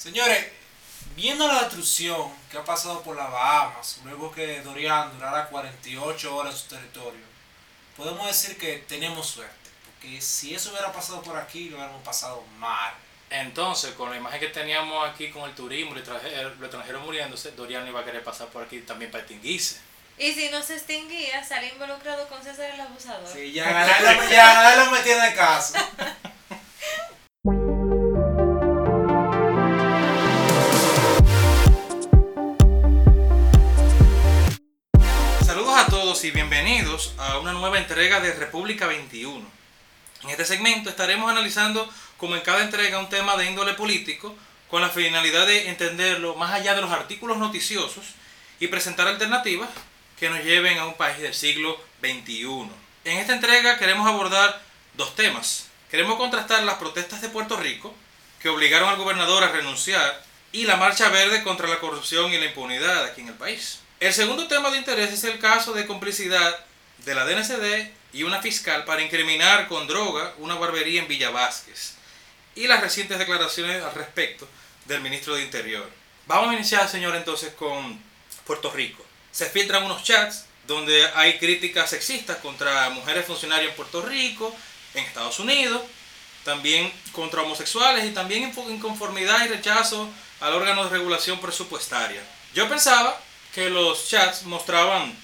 Señores, viendo la destrucción que ha pasado por las Bahamas, luego que Dorian durara 48 horas en su territorio, podemos decir que tenemos suerte, porque si eso hubiera pasado por aquí, lo hubiéramos pasado mal. Entonces, con la imagen que teníamos aquí con el turismo, los extranjeros, los extranjeros muriéndose, Dorian iba a querer pasar por aquí también para extinguirse. y si no se extinguía, salía involucrado con César el abusador. Sí, ya lo, ya Garay lo metía en el caso. todos y bienvenidos a una nueva entrega de República 21. En este segmento estaremos analizando, como en cada entrega, un tema de índole político, con la finalidad de entenderlo más allá de los artículos noticiosos y presentar alternativas que nos lleven a un país del siglo XXI. En esta entrega queremos abordar dos temas. Queremos contrastar las protestas de Puerto Rico, que obligaron al gobernador a renunciar, y la marcha verde contra la corrupción y la impunidad aquí en el país. El segundo tema de interés es el caso de complicidad de la DNCD y una fiscal para incriminar con droga una barbería en Villa Vázquez y las recientes declaraciones al respecto del ministro de Interior. Vamos a iniciar, señor, entonces con Puerto Rico. Se filtran unos chats donde hay críticas sexistas contra mujeres funcionarias en Puerto Rico, en Estados Unidos, también contra homosexuales y también inconformidad y rechazo al órgano de regulación presupuestaria. Yo pensaba que los chats mostraban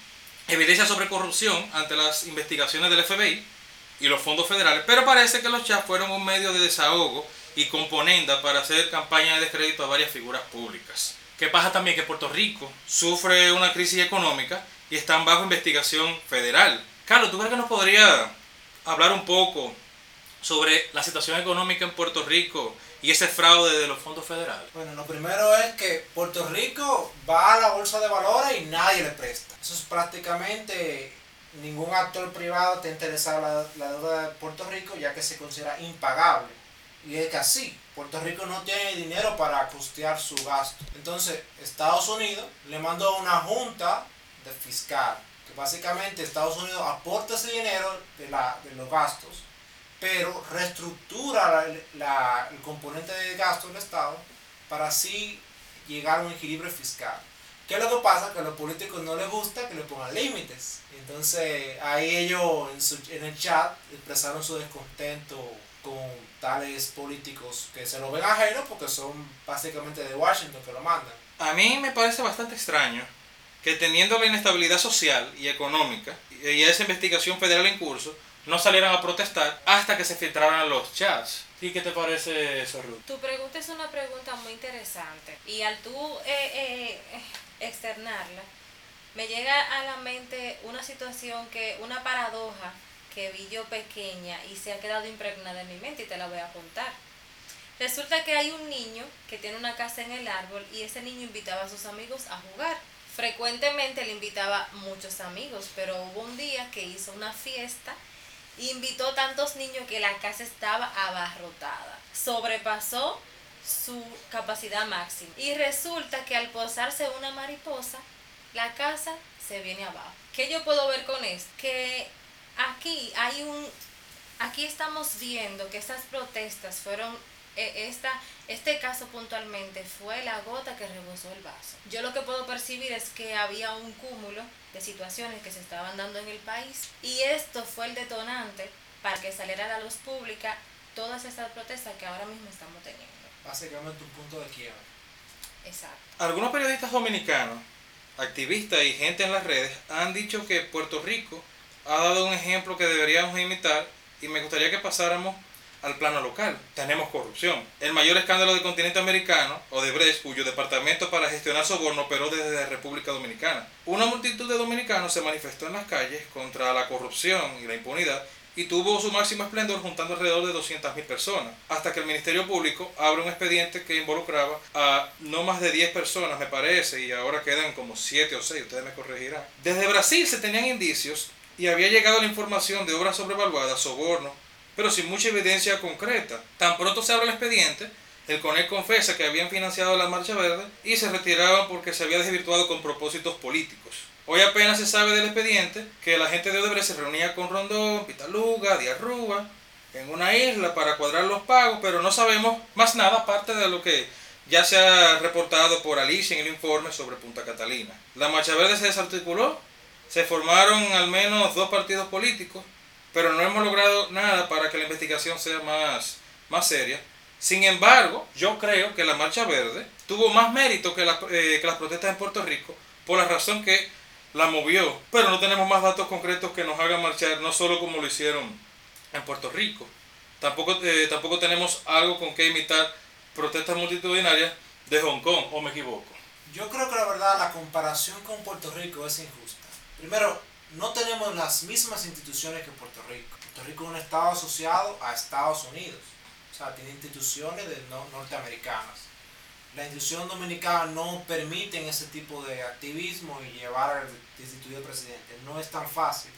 evidencia sobre corrupción ante las investigaciones del FBI y los fondos federales, pero parece que los chats fueron un medio de desahogo y componenda para hacer campaña de descrédito a varias figuras públicas. ¿Qué pasa también? Que Puerto Rico sufre una crisis económica y están bajo investigación federal. Carlos, ¿tú crees que nos podría hablar un poco sobre la situación económica en Puerto Rico y ese fraude de los fondos federales? Bueno, lo primero es que Puerto Rico va a la bolsa de valores y nadie le presta. Eso es prácticamente ningún actor privado está interesado la deuda de Puerto Rico ya que se considera impagable. Y es que así, Puerto Rico no tiene dinero para costear su gasto. Entonces, Estados Unidos le mandó una junta de fiscal, que básicamente Estados Unidos aporta ese dinero de, la, de los gastos, pero reestructura la, la, el componente de gasto del Estado para así llegar a un equilibrio fiscal. ¿Qué es lo que pasa? Que a los políticos no les gusta que le pongan límites. Entonces ahí ellos en, su, en el chat expresaron su descontento con tales políticos que se lo ven ajenos porque son básicamente de Washington que lo mandan. A mí me parece bastante extraño que teniendo la inestabilidad social y económica y esa investigación federal en curso, no salieran a protestar hasta que se filtraran los chats. ¿Y qué te parece eso, Ruth? Tu pregunta es una pregunta muy interesante y al tú eh, eh, externarla, me llega a la mente una situación que, una paradoja que vi yo pequeña y se ha quedado impregnada en mi mente y te la voy a contar. Resulta que hay un niño que tiene una casa en el árbol y ese niño invitaba a sus amigos a jugar. Frecuentemente le invitaba muchos amigos, pero hubo un día que hizo una fiesta invitó tantos niños que la casa estaba abarrotada. Sobrepasó su capacidad máxima. Y resulta que al posarse una mariposa, la casa se viene abajo. ¿Qué yo puedo ver con esto? Que aquí hay un aquí estamos viendo que estas protestas fueron esta, este caso puntualmente fue la gota que rebosó el vaso. Yo lo que puedo percibir es que había un cúmulo de situaciones que se estaban dando en el país y esto fue el detonante para que saliera a la luz pública todas estas protestas que ahora mismo estamos teniendo. Básicamente un punto de quiebra. Exacto. Algunos periodistas dominicanos, activistas y gente en las redes han dicho que Puerto Rico ha dado un ejemplo que deberíamos imitar y me gustaría que pasáramos al plano local. Tenemos corrupción. El mayor escándalo del continente americano, Odebrecht, cuyo departamento para gestionar soborno operó desde la República Dominicana. Una multitud de dominicanos se manifestó en las calles contra la corrupción y la impunidad y tuvo su máximo esplendor juntando alrededor de 200.000 personas, hasta que el Ministerio Público abre un expediente que involucraba a no más de 10 personas, me parece, y ahora quedan como 7 o 6, ustedes me corregirán. Desde Brasil se tenían indicios y había llegado la información de obras sobrevaluadas, sobornos, pero sin mucha evidencia concreta. Tan pronto se abre el expediente, el CONEC confesa que habían financiado la Marcha Verde y se retiraban porque se había desvirtuado con propósitos políticos. Hoy apenas se sabe del expediente que la gente de Odebrecht se reunía con Rondón, Pitaluga, Díaz Rúa, en una isla para cuadrar los pagos, pero no sabemos más nada aparte de lo que ya se ha reportado por Alicia en el informe sobre Punta Catalina. La Marcha Verde se desarticuló, se formaron al menos dos partidos políticos, pero no hemos logrado nada para que la investigación sea más, más seria. Sin embargo, yo creo que la Marcha Verde tuvo más mérito que, eh, que las protestas en Puerto Rico, por la razón que la movió, pero no tenemos más datos concretos que nos hagan marchar, no solo como lo hicieron en Puerto Rico. Tampoco, eh, tampoco tenemos algo con que imitar protestas multitudinarias de Hong Kong, o me equivoco. Yo creo que la verdad la comparación con Puerto Rico es injusta. Primero, no tenemos las mismas instituciones que Puerto Rico. Puerto Rico es un estado asociado a Estados Unidos. O sea, tiene instituciones de norteamericanas. La institución dominicana no permite ese tipo de activismo y llevar al destituido presidente. No es tan fácil.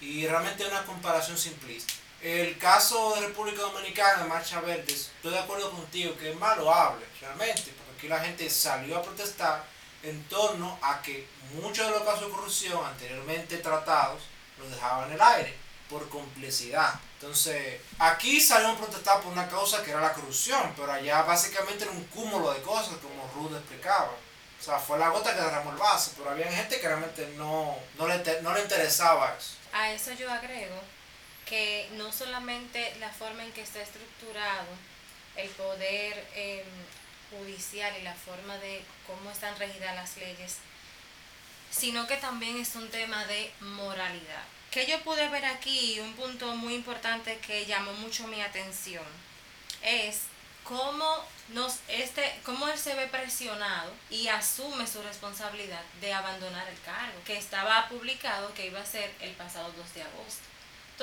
Y realmente es una comparación simplista. El caso de República Dominicana, de Marcha Verde, estoy de acuerdo contigo que es malo hable, realmente, porque aquí la gente salió a protestar en torno a que muchos de los casos de corrupción anteriormente tratados los dejaban en el aire por complicidad. Entonces, aquí salieron a protestar por una causa que era la corrupción, pero allá básicamente era un cúmulo de cosas, como Ruth explicaba. O sea, fue la gota que derramó el vaso, pero había gente que realmente no, no, le, no le interesaba eso. A eso yo agrego que no solamente la forma en que está estructurado el poder em, judicial y la forma de cómo están regidas las leyes, sino que también es un tema de moralidad. Que yo pude ver aquí, un punto muy importante que llamó mucho mi atención, es cómo, nos, este, cómo él se ve presionado y asume su responsabilidad de abandonar el cargo, que estaba publicado que iba a ser el pasado 2 de agosto.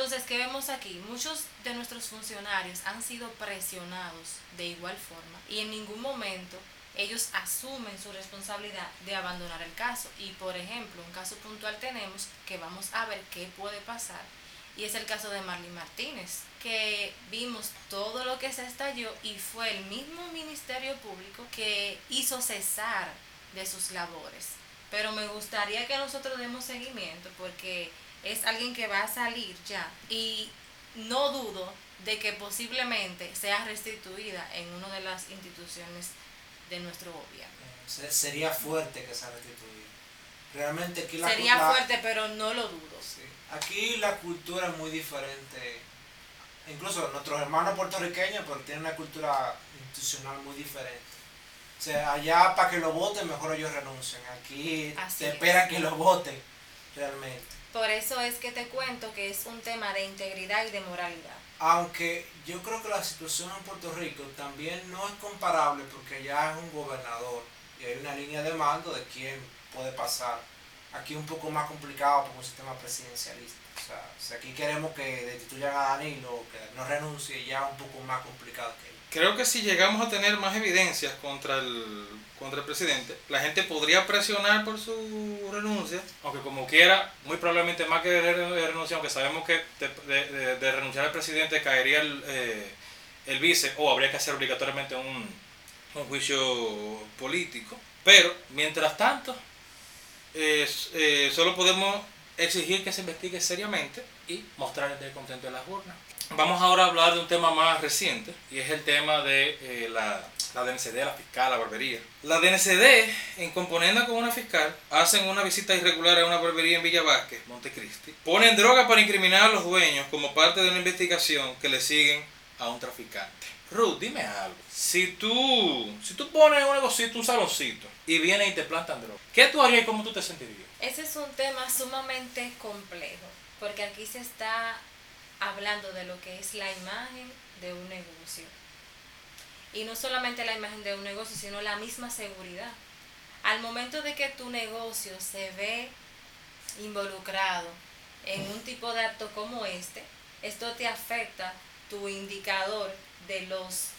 Entonces, ¿qué vemos aquí? Muchos de nuestros funcionarios han sido presionados de igual forma y en ningún momento ellos asumen su responsabilidad de abandonar el caso. Y por ejemplo, un caso puntual tenemos que vamos a ver qué puede pasar. Y es el caso de Marlene Martínez, que vimos todo lo que se estalló y fue el mismo Ministerio Público que hizo cesar de sus labores. Pero me gustaría que nosotros demos seguimiento porque es alguien que va a salir ya y no dudo de que posiblemente sea restituida en una de las instituciones de nuestro gobierno. Sería fuerte que sea restituida. Realmente aquí la Sería fuerte, pero no lo dudo. Aquí la cultura es muy diferente. Incluso nuestros hermanos puertorriqueños, pero tienen una cultura institucional muy diferente. O sea, allá para que lo voten, mejor ellos renuncian. Aquí se esperan que lo voten realmente. Por eso es que te cuento que es un tema de integridad y de moralidad. Aunque yo creo que la situación en Puerto Rico también no es comparable porque ya es un gobernador y hay una línea de mando de quién puede pasar. Aquí un poco más complicado por un sistema presidencialista. O sea, si aquí queremos que destituyan a Danilo, que no renuncie, ya es un poco más complicado que Creo que si llegamos a tener más evidencias contra el, contra el presidente, la gente podría presionar por su renuncia, aunque como quiera, muy probablemente más que de renuncia, aunque sabemos que de, renunciar al presidente caería el, eh, el, vice, o habría que hacer obligatoriamente un, un juicio político. Pero, mientras tanto, eh, solo podemos exigir que se investigue seriamente y mostrar el descontento de las urnas. Vamos ahora a hablar de un tema más reciente y es el tema de eh, la, la DNCD, la fiscal, la barbería. La DNCD, en componenda con una fiscal, hacen una visita irregular a una barbería en Villa Vázquez, Montecristi. Ponen droga para incriminar a los dueños como parte de una investigación que le siguen a un traficante. Ruth, dime algo. Si tú, si tú pones un negocito, un saloncito, y vienen y te plantan droga, ¿qué tú harías y cómo tú te sentirías? Ese es un tema sumamente complejo, porque aquí se está hablando de lo que es la imagen de un negocio. Y no solamente la imagen de un negocio, sino la misma seguridad. Al momento de que tu negocio se ve involucrado en un tipo de acto como este, esto te afecta tu indicador de los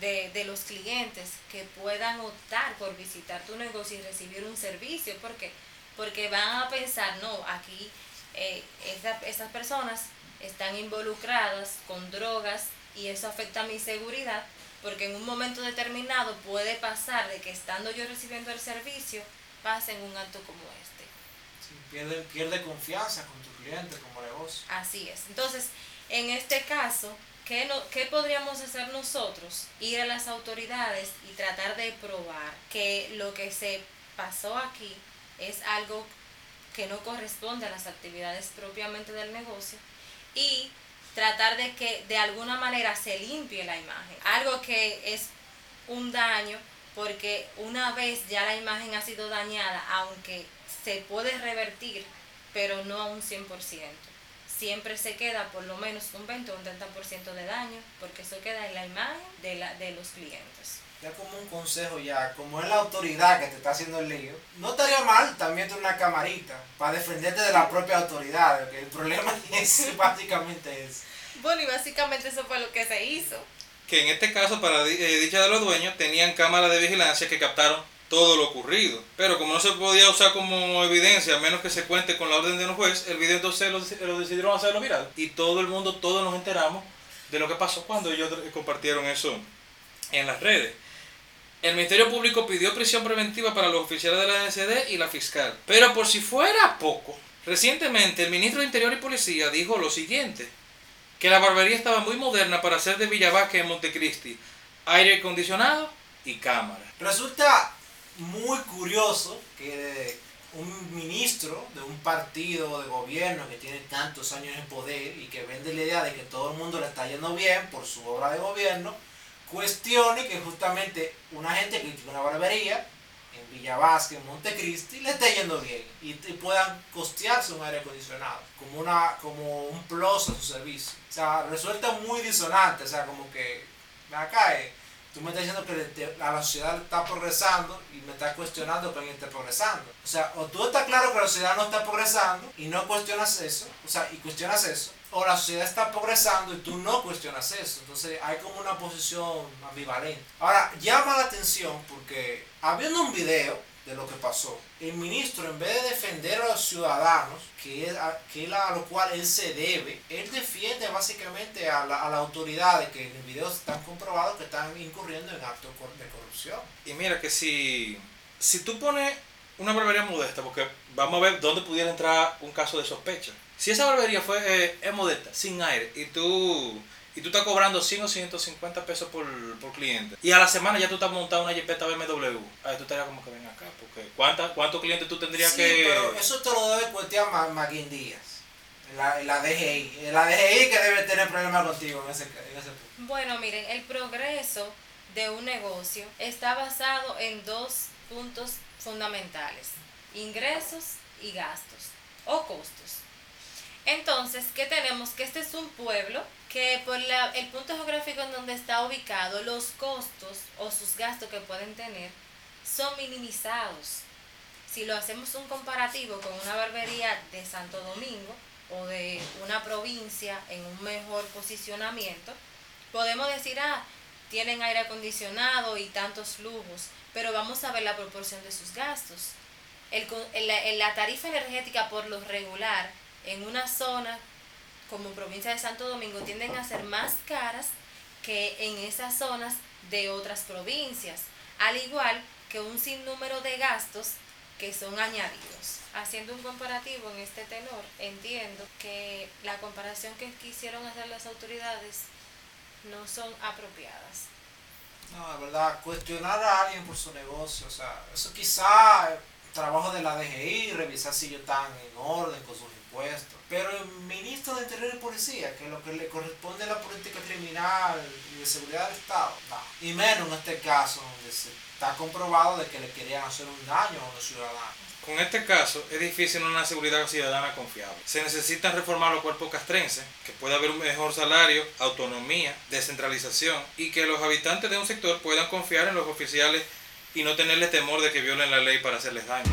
de, de, los clientes que puedan optar por visitar tu negocio y recibir un servicio. ¿Por qué? Porque van a pensar, no, aquí eh, esas personas están involucradas con drogas y eso afecta a mi seguridad porque en un momento determinado puede pasar de que estando yo recibiendo el servicio pasen un acto como este. pierde, pierde confianza con tu cliente como negocio. Así es. Entonces, en este caso, ¿qué, no, ¿qué podríamos hacer nosotros? Ir a las autoridades y tratar de probar que lo que se pasó aquí es algo que no corresponde a las actividades propiamente del negocio y tratar de que de alguna manera se limpie la imagen. Algo que es un daño porque una vez ya la imagen ha sido dañada, aunque se puede revertir, pero no a un 100%. Siempre se queda por lo menos un 20 o un 30% de daño, porque eso queda en la imagen de, la, de los clientes. Ya como un consejo ya, como es la autoridad que te está haciendo el lío, no estaría mal también tener una camarita para defenderte de la propia autoridad, el problema es básicamente es. Bueno, y básicamente eso fue lo que se hizo. Que en este caso, para eh, dicha de los dueños, tenían cámaras de vigilancia que captaron todo lo ocurrido. Pero como no se podía usar como evidencia, a menos que se cuente con la orden de un juez, el video entonces lo, lo decidieron hacerlo viral. Y todo el mundo, todos nos enteramos de lo que pasó cuando ellos compartieron eso en las redes. El Ministerio Público pidió prisión preventiva para los oficiales de la NCD y la fiscal. Pero por si fuera poco, recientemente el ministro de Interior y Policía dijo lo siguiente, que la barbería estaba muy moderna para ser de Villavasque en Montecristi, aire acondicionado y cámara. Resulta muy curioso que un ministro de un partido de gobierno que tiene tantos años en poder y que vende la idea de que todo el mundo le está yendo bien por su obra de gobierno, cuestione que justamente una gente tiene una barbería en Villa Vázquez, en Montecristi, le esté yendo bien y, puedan costearse un aire acondicionado como, una, como un plus a su servicio. O sea, resulta muy disonante, o sea, como que me cae. Tú me estás diciendo que la sociedad está progresando y me estás cuestionando que alguien esté progresando. O sea, o tú estás claro que la sociedad no está progresando y no cuestionas eso, o sea, y cuestionas eso, o la sociedad está progresando y tú no cuestionas eso. Entonces hay como una posición ambivalente. Ahora, llama la atención porque habiendo un video de lo que pasó, el ministro en vez de defender a los ciudadanos, que es a, que a lo cual él se debe, él defiende básicamente a la, a la autoridad de que en el video están comprobados que están incurriendo en actos de corrupción. Y mira que si, si tú pones una barbería modesta, porque vamos a ver dónde pudiera entrar un caso de sospecha. Si esa barbería fue, eh, es modesta, sin aire, y tú, y tú estás cobrando 100 o 150 pesos por, por cliente, y a la semana ya tú estás montando una jipeta BMW, ahí tú estarías como que ven acá, porque ¿cuánta, ¿cuántos clientes tú tendrías Sí, que...? pero eso te lo debe cuestionar Ma- Maguín Díaz, la, la DGI. La DGI que debe tener problemas contigo en ese, en ese punto. Bueno, miren, el progreso de un negocio está basado en dos puntos fundamentales, ingresos y gastos o costos. Entonces, ¿qué tenemos? Que este es un pueblo que por la- el punto geográfico en donde está ubicado, los costos o sus gastos que pueden tener son minimizados. Si lo hacemos un comparativo con una barbería de Santo Domingo o de una provincia en un mejor posicionamiento, podemos decir, ah, tienen aire acondicionado y tantos lujos, pero vamos a ver la proporción de sus gastos. El el- la tarifa energética por lo regular en una zona como provincia de Santo Domingo tienden a ser más caras que en esas zonas de otras provincias, al igual que un sinnúmero de gastos que son añadidos. Haciendo un comparativo en este tenor, entiendo que la comparación que quisieron hacer las autoridades no son apropiadas. No, la verdad, cuestionar a alguien por su negocio, o sea, eso quizá es trabajo de la DGI, revisar si ellos están en orden con sus impuestos. Pero el ministro de Interior y Policía, que es lo que le corresponde a la política criminal y de seguridad del Estado, no. Y menos en este caso, donde se está comprobado de que le querían hacer un daño a los ciudadanos. Con este caso es difícil una seguridad ciudadana confiable. Se necesitan reformar los cuerpos castrenses, que pueda haber un mejor salario, autonomía, descentralización y que los habitantes de un sector puedan confiar en los oficiales y no tenerles temor de que violen la ley para hacerles daño.